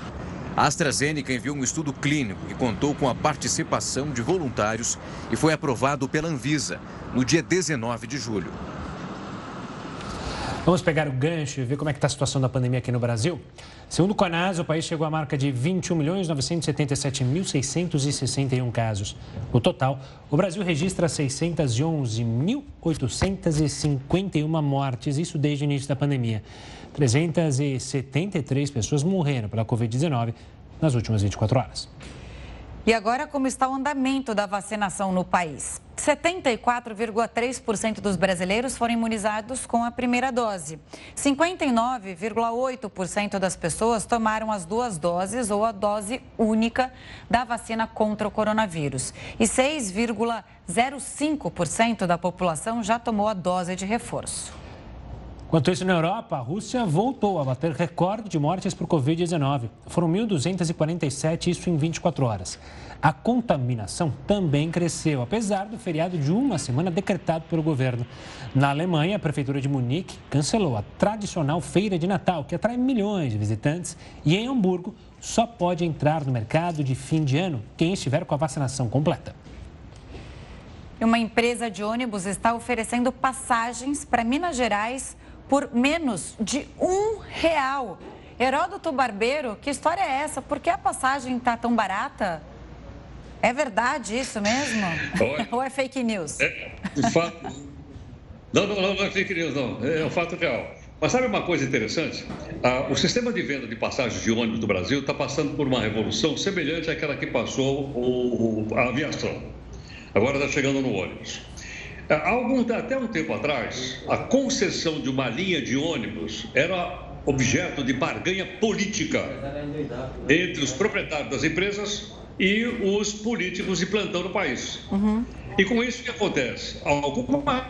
A AstraZeneca enviou um estudo clínico que contou com a participação de voluntários e foi aprovado pela Anvisa no dia 19 de julho. Vamos pegar o gancho e ver como é que está a situação da pandemia aqui no Brasil? Segundo o CONAS, o país chegou à marca de 21.977.661 casos. No total, o Brasil registra 611.851 mortes, isso desde o início da pandemia. 373 pessoas morreram pela Covid-19 nas últimas 24 horas. E agora, como está o andamento da vacinação no país? 74,3% dos brasileiros foram imunizados com a primeira dose. 59,8% das pessoas tomaram as duas doses ou a dose única da vacina contra o coronavírus. E 6,05% da população já tomou a dose de reforço. Enquanto isso, na Europa, a Rússia voltou a bater recorde de mortes por Covid-19. Foram 1.247, isso em 24 horas. A contaminação também cresceu, apesar do feriado de uma semana decretado pelo governo. Na Alemanha, a Prefeitura de Munique cancelou a tradicional feira de Natal, que atrai milhões de visitantes. E em Hamburgo, só pode entrar no mercado de fim de ano quem estiver com a vacinação completa. Uma empresa de ônibus está oferecendo passagens para Minas Gerais por menos de um real. Heródoto Barbeiro, que história é essa? Por que a passagem está tão barata? É verdade isso mesmo? Ou é fake news? É, fato... não, não, não, não é fake news, não. É um fato real. Mas sabe uma coisa interessante? Ah, o sistema de venda de passagens de ônibus do Brasil está passando por uma revolução semelhante àquela que passou o, a aviação. Agora está chegando no ônibus. É, algum, até um tempo atrás, a concessão de uma linha de ônibus era objeto de barganha política entre os proprietários das empresas e os políticos de plantão no país. Uhum. E com isso o que acontece? Algumas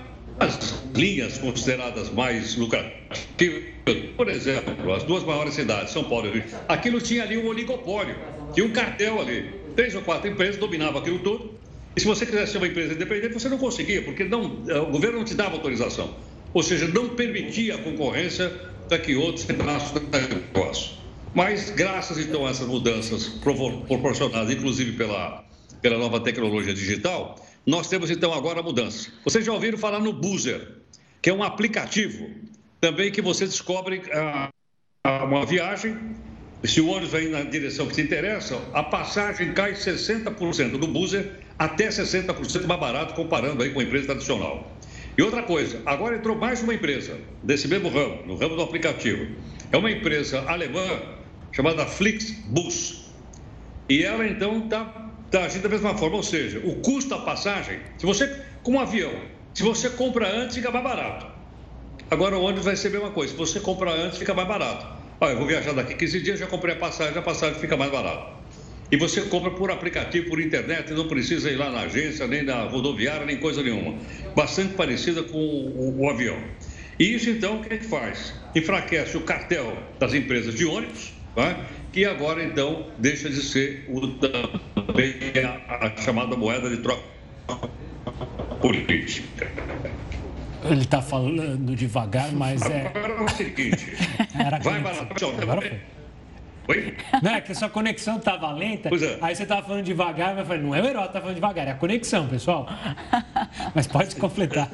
linhas consideradas mais lucrativas, por exemplo, as duas maiores cidades, São Paulo e Rio, aquilo tinha ali um oligopólio, tinha um cartel ali. Três ou quatro empresas dominavam aquilo tudo e se você quisesse ser uma empresa independente, você não conseguia, porque não, eh, o governo não te dava autorização. Ou seja, não permitia a concorrência para que outros entrassem no negócio. Mas, graças então a essas mudanças proporcionadas, inclusive pela, pela nova tecnologia digital, nós temos então agora mudanças. Vocês já ouviram falar no Boozer, que é um aplicativo também que você descobre ah, uma viagem se o ônibus vai na direção que te interessa, a passagem cai 60% no buzzer, até 60% mais barato comparando aí com a empresa tradicional. E outra coisa, agora entrou mais uma empresa desse mesmo ramo, no ramo do aplicativo. É uma empresa alemã chamada Flixbus. E ela então está tá agindo da mesma forma, ou seja, o custo da passagem, se você, com um avião, se você compra antes, fica mais barato. Agora o ônibus vai ser a mesma coisa, se você compra antes, fica mais barato. Olha, eu vou viajar daqui 15 dias, já comprei a passagem, a passagem fica mais barata. E você compra por aplicativo, por internet, não precisa ir lá na agência, nem na rodoviária, nem coisa nenhuma. Bastante parecida com o, o, o avião. E isso, então, o que a gente faz? Enfraquece o cartel das empresas de ônibus, tá? que agora, então, deixa de ser o, também a, a chamada moeda de troca política. Ele está falando devagar, mas é. Agora é o seguinte. Vai barato. Oi? Não, é que a sua conexão estava lenta. É. Aí você estava falando devagar, mas eu falei, não é o Herói que está falando devagar, é a conexão, pessoal. Mas pode completar.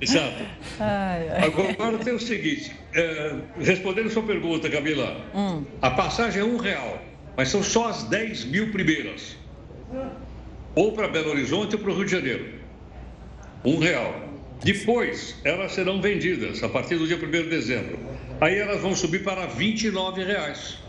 Exato. Ai, ai. Agora tem o seguinte: é, respondendo a sua pergunta, Camila, hum. a passagem é um real, mas são só as 10 mil primeiras. Ou para Belo Horizonte ou para o Rio de Janeiro. Um real. Depois, elas serão vendidas a partir do dia 1 de dezembro. Aí elas vão subir para 29 reais.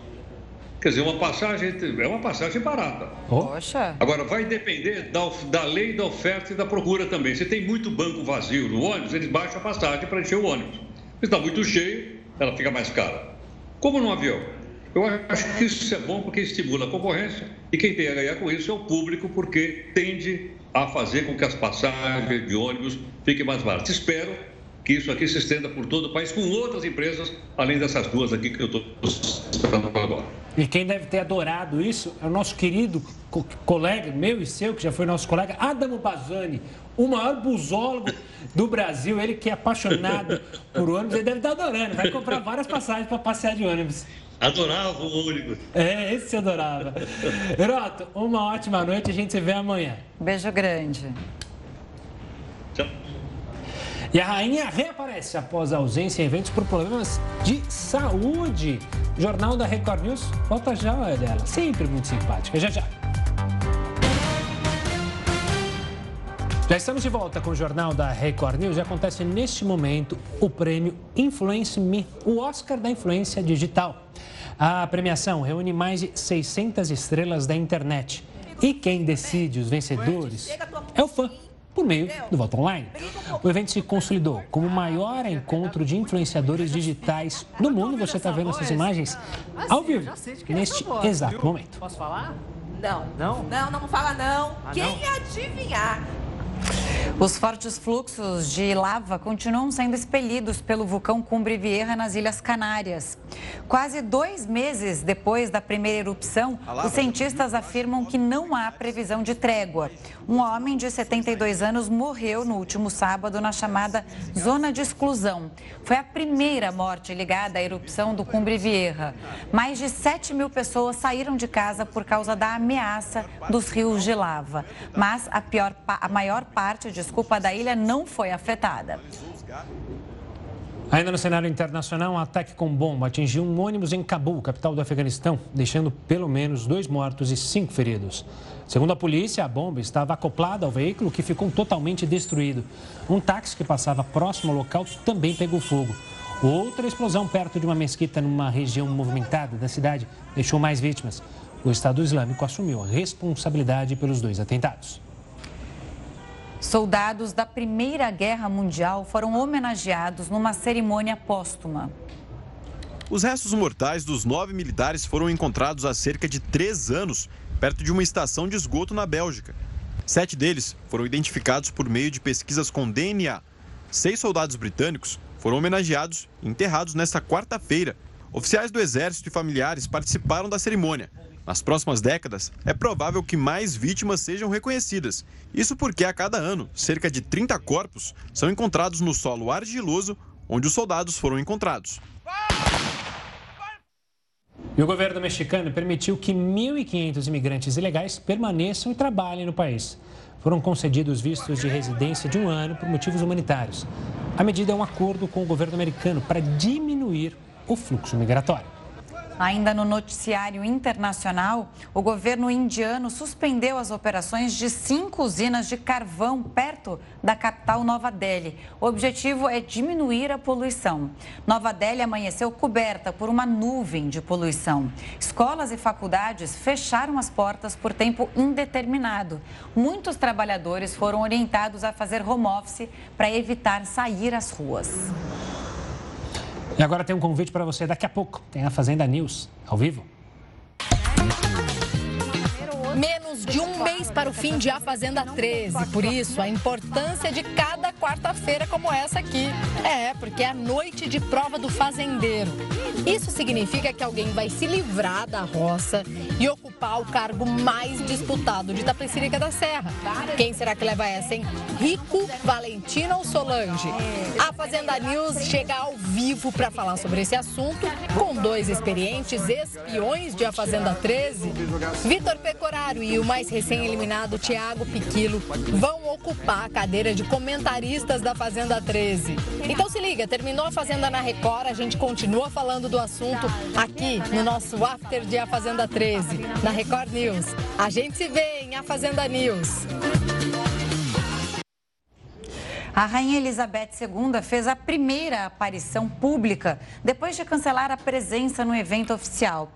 Quer dizer, uma passagem é uma passagem barata. Poxa. Agora, vai depender da, da lei da oferta e da procura também. Se tem muito banco vazio no ônibus, eles baixam a passagem para encher o ônibus. Se está muito cheio, ela fica mais cara. Como no avião. Eu acho que isso é bom porque estimula a concorrência e quem tem a ganhar com isso é o público, porque tende a fazer com que as passagens de ônibus fiquem mais baratas. Espero que isso aqui se estenda por todo o país com outras empresas, além dessas duas aqui que eu estou falando agora. E quem deve ter adorado isso é o nosso querido co colega, meu e seu, que já foi nosso colega, Adamo Bazzani, o maior busólogo do Brasil. Ele que é apaixonado por ônibus, ele deve estar adorando. Vai comprar várias passagens para passear de ônibus. Adorava o ônibus. É, esse eu adorava. Heroto, uma ótima noite. A gente se vê amanhã. Beijo grande. Tchau. E a rainha reaparece após a ausência em eventos por problemas de saúde. Jornal da Record News volta já é dela. Sempre muito simpática. Já já. Já estamos de volta com o Jornal da Record News e acontece neste momento o prêmio Influence Me, o Oscar da influência digital. A premiação reúne mais de 600 estrelas da internet. E quem decide os vencedores é o fã por meio do voto online. O evento se consolidou como o maior encontro de influenciadores digitais do mundo. Você está vendo essas imagens ao vivo, neste exato momento. Posso falar? Não. Não? Não, não fala não. Ah, Quem não? adivinhar? Os fortes fluxos de lava continuam sendo expelidos pelo vulcão Cumbre Vieja nas Ilhas Canárias. Quase dois meses depois da primeira erupção, os cientistas afirmam que não há previsão de trégua. Um homem de 72 anos morreu no último sábado na chamada zona de exclusão. Foi a primeira morte ligada à erupção do Cumbre Vieja. Mais de 7 mil pessoas saíram de casa por causa da ameaça dos rios de lava. Mas a, pior, a maior parte, desculpa, da ilha não foi afetada. Ainda no cenário internacional, um ataque com bomba atingiu um ônibus em Cabul, capital do Afeganistão, deixando pelo menos dois mortos e cinco feridos. Segundo a polícia, a bomba estava acoplada ao veículo que ficou totalmente destruído. Um táxi que passava próximo ao local também pegou fogo. Outra explosão perto de uma mesquita numa região movimentada da cidade deixou mais vítimas. O Estado Islâmico assumiu a responsabilidade pelos dois atentados. Soldados da Primeira Guerra Mundial foram homenageados numa cerimônia póstuma. Os restos mortais dos nove militares foram encontrados há cerca de três anos, perto de uma estação de esgoto na Bélgica. Sete deles foram identificados por meio de pesquisas com DNA. Seis soldados britânicos foram homenageados e enterrados nesta quarta-feira. Oficiais do Exército e familiares participaram da cerimônia. Nas próximas décadas, é provável que mais vítimas sejam reconhecidas. Isso porque a cada ano, cerca de 30 corpos são encontrados no solo argiloso onde os soldados foram encontrados. E o governo mexicano permitiu que 1.500 imigrantes ilegais permaneçam e trabalhem no país. Foram concedidos vistos de residência de um ano por motivos humanitários. A medida é um acordo com o governo americano para diminuir o fluxo migratório. Ainda no noticiário internacional, o governo indiano suspendeu as operações de cinco usinas de carvão perto da capital Nova Delhi. O objetivo é diminuir a poluição. Nova Delhi amanheceu coberta por uma nuvem de poluição. Escolas e faculdades fecharam as portas por tempo indeterminado. Muitos trabalhadores foram orientados a fazer home office para evitar sair às ruas. E agora tem um convite para você. Daqui a pouco tem a Fazenda News ao vivo. Menos de um mês para o fim de A Fazenda 13. Por isso, a importância de cada quarta-feira como essa aqui. É, porque é a noite de prova do fazendeiro. Isso significa que alguém vai se livrar da roça e ocupar o cargo mais disputado de Tapecirica da Serra. Quem será que leva essa, hein? Rico, Valentina ou Solange? A Fazenda News chega ao vivo para falar sobre esse assunto com dois experientes espiões de A Fazenda 13. Vitor E o mais recém-eliminado Tiago Piquilo vão ocupar a cadeira de comentaristas da Fazenda 13. Então se liga, terminou a Fazenda na Record, a gente continua falando do assunto aqui no nosso After de A Fazenda 13, na Record News. A gente se vê em A Fazenda News. A Rainha Elizabeth II fez a primeira aparição pública depois de cancelar a presença no evento oficial.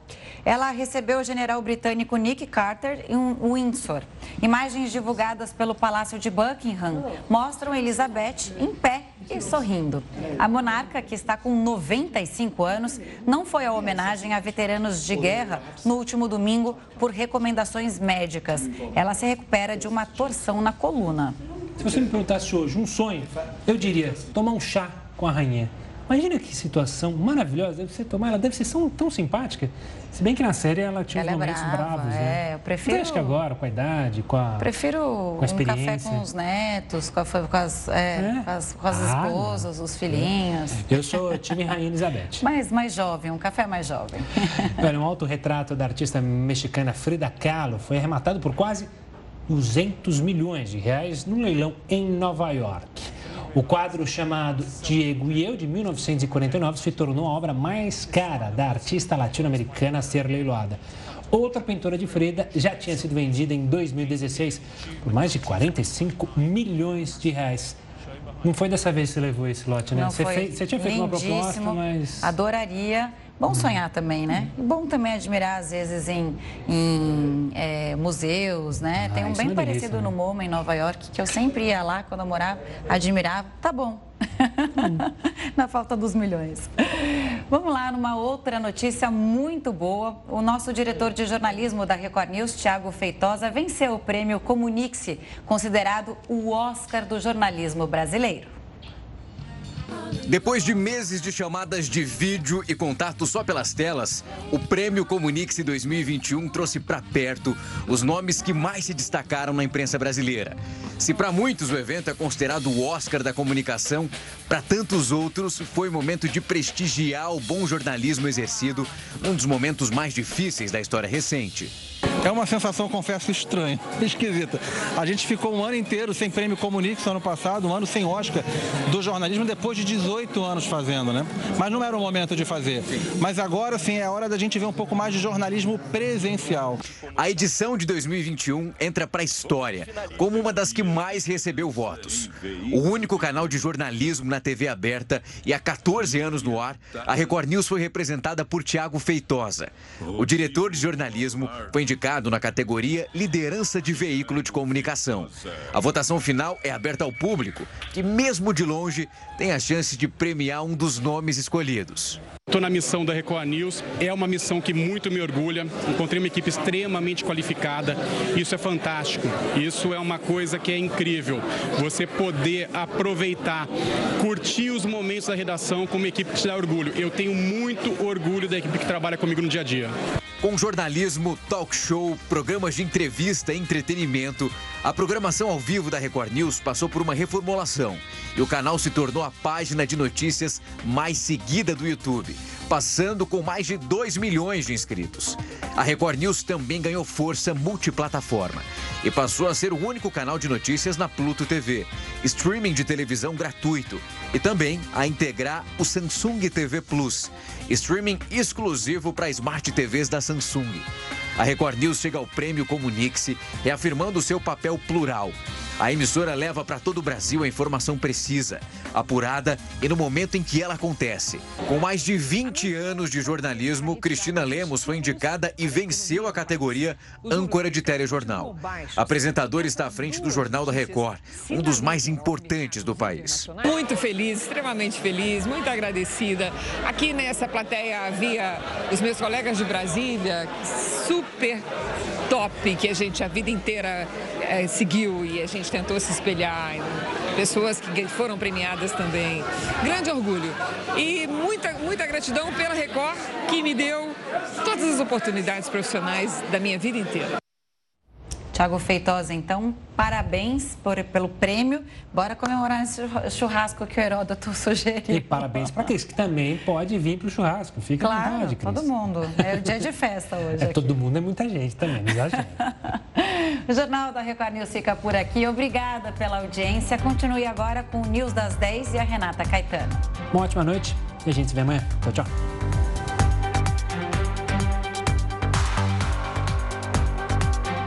Ela recebeu o general britânico Nick Carter em Windsor. Imagens divulgadas pelo Palácio de Buckingham mostram Elizabeth em pé e sorrindo. A monarca, que está com 95 anos, não foi a homenagem a veteranos de guerra no último domingo por recomendações médicas. Ela se recupera de uma torção na coluna. Se você me perguntasse hoje um sonho, eu diria tomar um chá com a rainha. Imagina que situação maravilhosa deve ser tomar. Ela deve ser tão, tão simpática. Se bem que na série ela tinha ela uns momentos é brava, bravos, né? É, eu prefiro. Mas acho que agora, com a idade, com a. Prefiro com a experiência. um café com os netos, com, a, com as, é, É? com as, com as Ah, esposas, os filhinhos. Eu sou time Rainha Elizabeth. Mais, mais jovem, um café mais jovem. Olha, um autorretrato da artista mexicana Frida Kahlo foi arrematado por quase 200 milhões de reais num leilão em Nova York. O quadro chamado Diego e Eu, de 1949, se tornou a obra mais cara da artista latino-americana a ser leiloada. Outra pintura de Frida já tinha sido vendida em 2016 por mais de 45 milhões de reais. Não foi dessa vez que você levou esse lote, né? Não você, fez- você tinha feito uma proposta, mas. Adoraria. Bom sonhar também, né? E bom também admirar, às vezes, em, em, é, museus, né? Tem um é bem uma parecido no MoMA, em Nova York, que eu sempre ia lá quando eu morava, admirava. Tá bom. Na falta dos milhões. Vamos lá, numa outra notícia muito boa. O nosso diretor de jornalismo da Record News, Tiago Feitosa, venceu o prêmio Comunique-se, considerado o Oscar do jornalismo brasileiro. Depois de meses de chamadas de vídeo e contato só pelas telas, o Prêmio Comunique-se 2021 trouxe para perto os nomes que mais se destacaram na imprensa brasileira. Se para muitos o evento é considerado o Oscar da comunicação, para tantos outros foi momento de prestigiar o bom jornalismo exercido, um dos momentos mais difíceis da história recente. É uma sensação, confesso, estranha, esquisita. A gente ficou um ano inteiro sem prêmio Comunique no ano passado, um ano sem Oscar do jornalismo, depois de 18 anos fazendo, né? Mas não era o momento de fazer. Mas agora, sim, é hora da gente ver um pouco mais de jornalismo presencial. A edição de 2021 entra para a história como uma das que mais recebeu votos. O único canal de jornalismo na TV aberta e há 14 anos no ar, a Record News foi representada por Tiago Feitosa. O diretor de jornalismo foi indicado na categoria Liderança de Veículo de Comunicação. A votação final é aberta ao público, que mesmo de longe tem a chance de premiar um dos nomes escolhidos. Estou na missão da Record News, é uma missão que muito me orgulha. Encontrei uma equipe extremamente qualificada, isso é fantástico, isso é uma coisa que é incrível. Você poder aproveitar, curtir os momentos da redação com uma equipe que te dá orgulho. Eu tenho muito orgulho da equipe que trabalha comigo no dia a dia. Com jornalismo, talk show, programas de entrevista e entretenimento, a programação ao vivo da Record News passou por uma reformulação e o canal se tornou a página de notícias mais seguida do YouTube, passando com mais de 2 milhões de inscritos. A Record News também ganhou força multiplataforma e passou a ser o único canal de notícias na Pluto TV, streaming de televisão gratuito e também a integrar o Samsung TV Plus, streaming exclusivo para Smart TVs da Samsung. A Record News chega ao prêmio Comunique-se, reafirmando seu papel plural. A emissora leva para todo o Brasil a informação precisa, apurada e no momento em que ela acontece. Com mais de 20 anos de jornalismo, Cristina Lemos foi indicada e venceu a categoria âncora de telejornal. A apresentadora está à frente do Jornal da Record, um dos mais importantes do país. Muito feliz, extremamente feliz, muito agradecida. Aqui nessa plateia havia os meus colegas de Brasília, super top, que a gente a vida inteira eh, seguiu e a gente tentou se espelhar. Pessoas que foram premiadas também. Grande orgulho. E muita, muita gratidão pela Record, que me deu todas as oportunidades profissionais da minha vida inteira. Tiago Feitosa, então, parabéns por, pelo prêmio. Bora comemorar esse churrasco que o Heródoto sugeriu. E parabéns para aqueles que também pode vir para o churrasco. Fica Claro, à vontade, Cris. todo mundo. É o dia de festa hoje. É, aqui. todo mundo é muita gente também, não exagera. O Jornal da Record News fica por aqui. Obrigada pela audiência. Continue agora com o News das 10 e a Renata Caetano. Uma ótima noite e a gente se vê amanhã. Tchau, tchau.